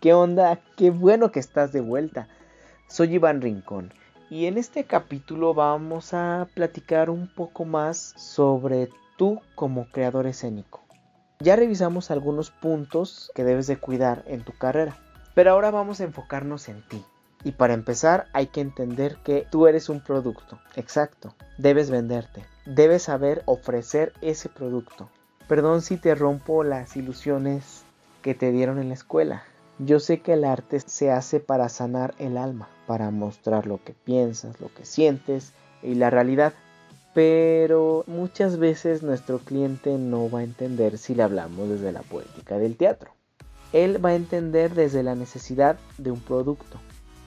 ¿Qué onda? Qué bueno que estás de vuelta. Soy Iván Rincón y en este capítulo vamos a platicar un poco más sobre tú como creador escénico. Ya revisamos algunos puntos que debes de cuidar en tu carrera, pero ahora vamos a enfocarnos en ti. Y para empezar hay que entender que tú eres un producto, exacto, debes venderte, debes saber ofrecer ese producto. Perdón si te rompo las ilusiones que te dieron en la escuela, yo sé que el arte se hace para sanar el alma, para mostrar lo que piensas, lo que sientes y la realidad. Pero muchas veces nuestro cliente no va a entender si le hablamos desde la poética del teatro. Él va a entender desde la necesidad de un producto.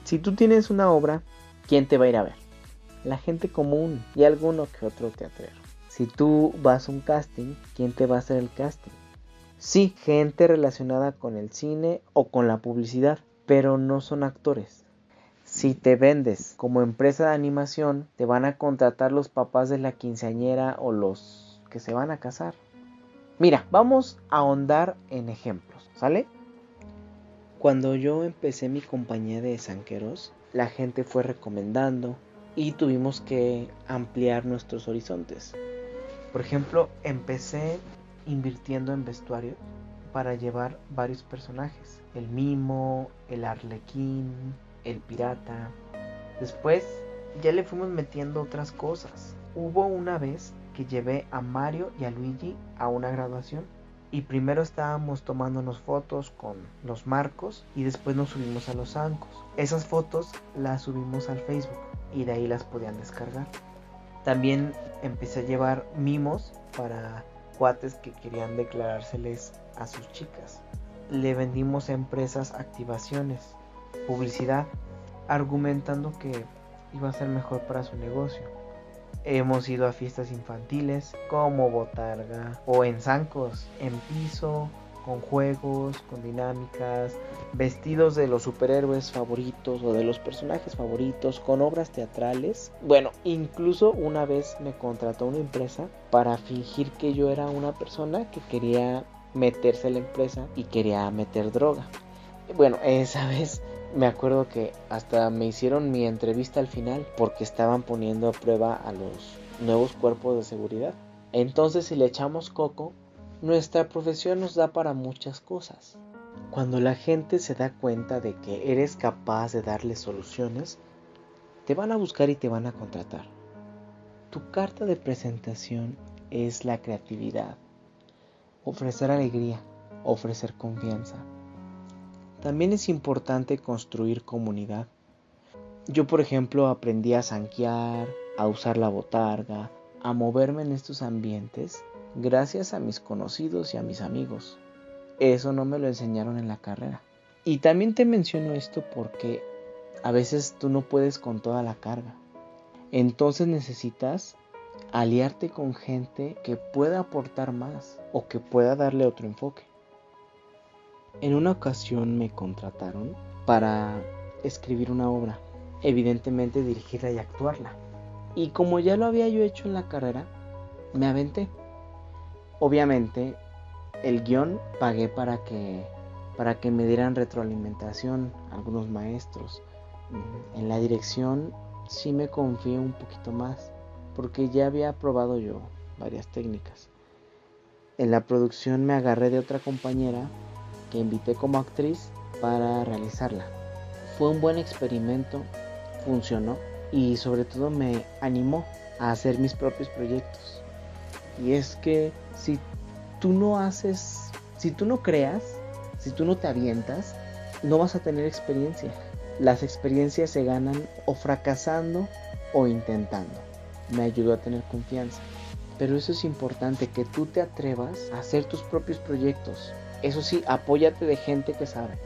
Si tú tienes una obra, ¿quién te va a ir a ver? La gente común y alguno que otro teatrero. Si tú vas a un casting, ¿quién te va a hacer el casting? Sí, gente relacionada con el cine o con la publicidad, pero no son actores. Si te vendes como empresa de animación, te van a contratar los papás de la quinceañera o los que se van a casar. Mira, vamos a ahondar en ejemplos, ¿sale? Cuando yo empecé mi compañía de sanqueros, la gente fue recomendando y tuvimos que ampliar nuestros horizontes. Por ejemplo, empecé invirtiendo en vestuario para llevar varios personajes. El mimo, el arlequín, el pirata. Después ya le fuimos metiendo otras cosas. Hubo una vez que llevé a Mario y a Luigi a una graduación. Y primero estábamos tomándonos fotos con los marcos y después nos subimos a los ancos. Esas fotos las subimos al Facebook y de ahí las podían descargar. También empecé a llevar mimos para cuates que querían declarárseles a sus chicas. Le vendimos a empresas activaciones, publicidad, argumentando que iba a ser mejor para su negocio. Hemos ido a fiestas infantiles como botarga o en zancos, en piso, con juegos, con dinámicas, vestidos de los superhéroes favoritos o de los personajes favoritos, con obras teatrales. Bueno, incluso una vez me contrató una empresa para fingir que yo era una persona que quería meterse en la empresa y quería meter droga. Bueno, esa vez me acuerdo que hasta me hicieron mi entrevista al final porque estaban poniendo a prueba a los nuevos cuerpos de seguridad. Entonces si le echamos coco, nuestra profesión nos da para muchas cosas. Cuando la gente se da cuenta de que eres capaz de darle soluciones, te van a buscar y te van a contratar. Tu carta de presentación es la creatividad, ofrecer alegría, ofrecer confianza. También es importante construir comunidad. Yo, por ejemplo, aprendí a zanquear, a usar la botarga, a moverme en estos ambientes gracias a mis conocidos y a mis amigos. Eso no me lo enseñaron en la carrera. Y también te menciono esto porque a veces tú no puedes con toda la carga. Entonces necesitas aliarte con gente que pueda aportar más o que pueda darle otro enfoque. En una ocasión me contrataron para escribir una obra, evidentemente dirigirla y actuarla. Y como ya lo había yo hecho en la carrera, me aventé. Obviamente, el guion pagué para que, para que me dieran retroalimentación algunos maestros. Mm, en la dirección sí me confié un poquito más, porque ya había probado yo varias técnicas. En la producción me agarré de otra compañera que invité como actriz para realizarla. Fue un buen experimento, funcionó y sobre todo me animó a hacer mis propios proyectos. Y es que si tú no haces, si tú no creas, si tú no te avientas, no vas a tener experiencia. Las experiencias se ganan o fracasando o intentando. Me ayudó a tener confianza. Pero eso es importante, que tú te atrevas a hacer tus propios proyectos. Eso sí, apóyate de gente que sabe.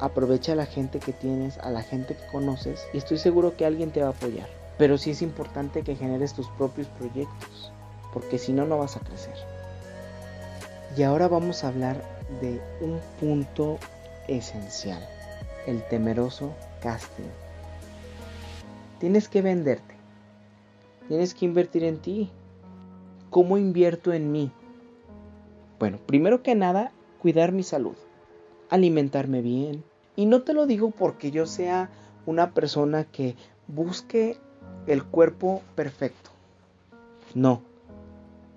Aprovecha a la gente que tienes, a la gente que conoces y estoy seguro que alguien te va a apoyar. Pero sí es importante que generes tus propios proyectos porque si no, no vas a crecer. Y ahora vamos a hablar de un punto esencial, el temeroso casting. Tienes que venderte, tienes que invertir en ti. ¿Cómo invierto en mí? Bueno, primero que nada, cuidar mi salud, alimentarme bien, Y no te lo digo porque yo sea una persona que busque el cuerpo perfecto. No.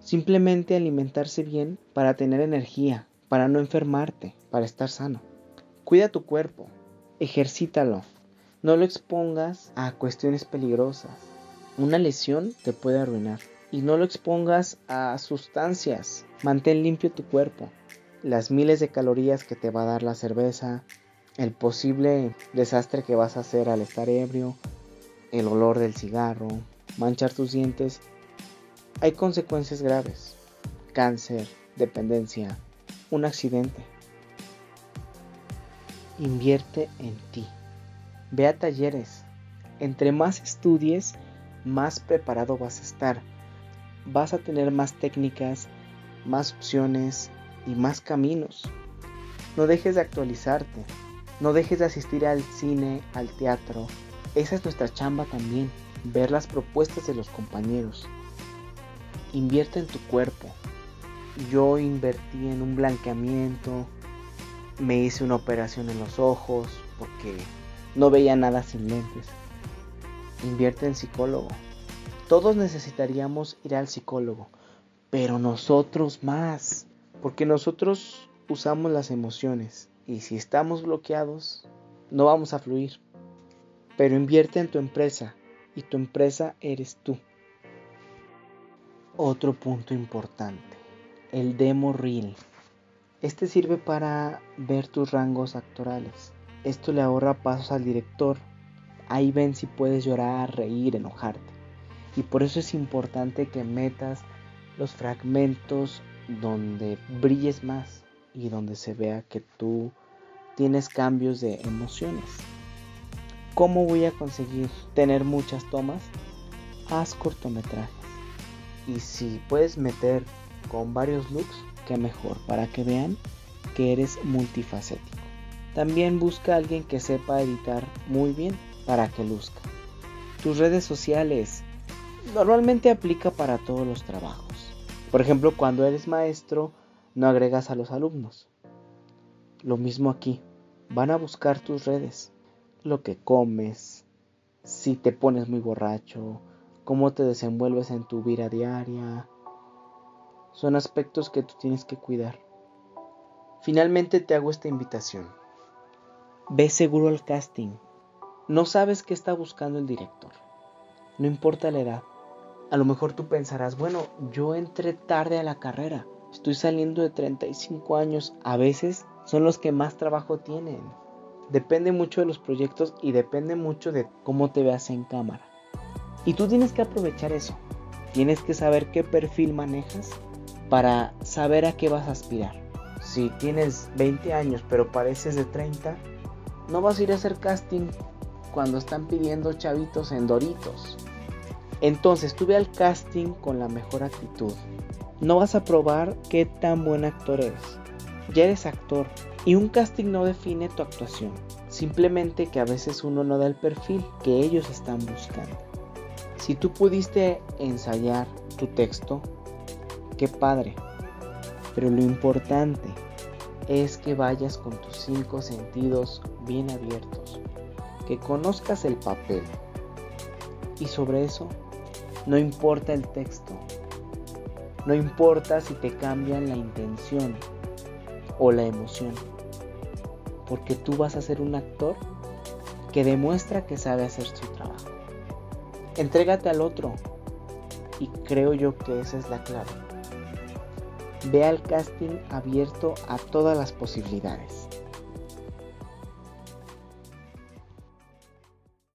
Simplemente alimentarse bien para tener energía, para no enfermarte, para estar sano. Cuida tu cuerpo, ejercítalo. No lo expongas a cuestiones peligrosas. Una lesión te puede arruinar. Y no lo expongas a sustancias. Mantén limpio tu cuerpo. Las miles de calorías que te va a dar la cerveza, el posible desastre que vas a hacer al estar ebrio, el olor del cigarro, manchar tus dientes, hay consecuencias graves. Cáncer, dependencia, un accidente. Invierte en ti. Ve a talleres. Entre más estudies, más preparado vas a estar. Vas a tener más técnicas, más opciones y más caminos. No dejes de actualizarte. No dejes de asistir al cine, al teatro. Esa es nuestra chamba también, ver las propuestas de los compañeros. Invierte en tu cuerpo. Yo invertí en un blanqueamiento, me hice una operación en los ojos porque no veía nada sin lentes. Invierte en psicólogo. Todos necesitaríamos ir al psicólogo, pero nosotros más, porque nosotros usamos las emociones y si estamos bloqueados, no vamos a fluir. Pero invierte en tu empresa y tu empresa eres tú. Otro punto importante, el demo reel. Este sirve para ver tus rangos actorales. Esto le ahorra pasos al director. Ahí ven si puedes llorar, reír, enojarte. Y por eso es importante que metas los fragmentos donde brilles más y donde se vea que tú tienes cambios de emociones. ¿Cómo voy a conseguir tener muchas tomas? Haz cortometrajes. Y si puedes meter con varios looks, que mejor para que vean que eres multifacético. También busca a alguien que sepa editar muy bien para que luzca. Tus redes sociales normalmente aplica para todos los trabajos. Por ejemplo, cuando eres maestro, no agregas a los alumnos. Lo mismo aquí. Van a buscar tus redes. Lo que comes, si te pones muy borracho, cómo te desenvuelves en tu vida diaria. Son aspectos que tú tienes que cuidar. Finalmente te hago esta invitación. Ve seguro al casting. No sabes qué está buscando el director. No importa la edad. A lo mejor tú pensarás, bueno, yo entré tarde a la carrera. Estoy saliendo de 35 años. A veces son los que más trabajo tienen. Depende mucho de los proyectos y depende mucho de cómo te veas en cámara. Y tú tienes que aprovechar eso. Tienes que saber qué perfil manejas para saber a qué vas a aspirar. Si tienes 20 años pero pareces de 30, no vas a ir a hacer casting cuando están pidiendo chavitos en Doritos. Entonces tú ve al casting con la mejor actitud. No vas a probar qué tan buen actor eres ya eres actor y un casting no define tu actuación, simplemente que a veces uno no da el perfil que ellos están buscando. Si tú pudiste ensayar tu texto, qué padre, pero lo importante es que vayas con tus cinco sentidos bien abiertos, que conozcas el papel y sobre eso no importa el texto, no importa si te cambian la intención, o la emoción. Porque tú vas a ser un actor que demuestra que sabe hacer su trabajo. Entrégate al otro. Y creo yo que esa es la clave. Ve al casting abierto a todas las posibilidades.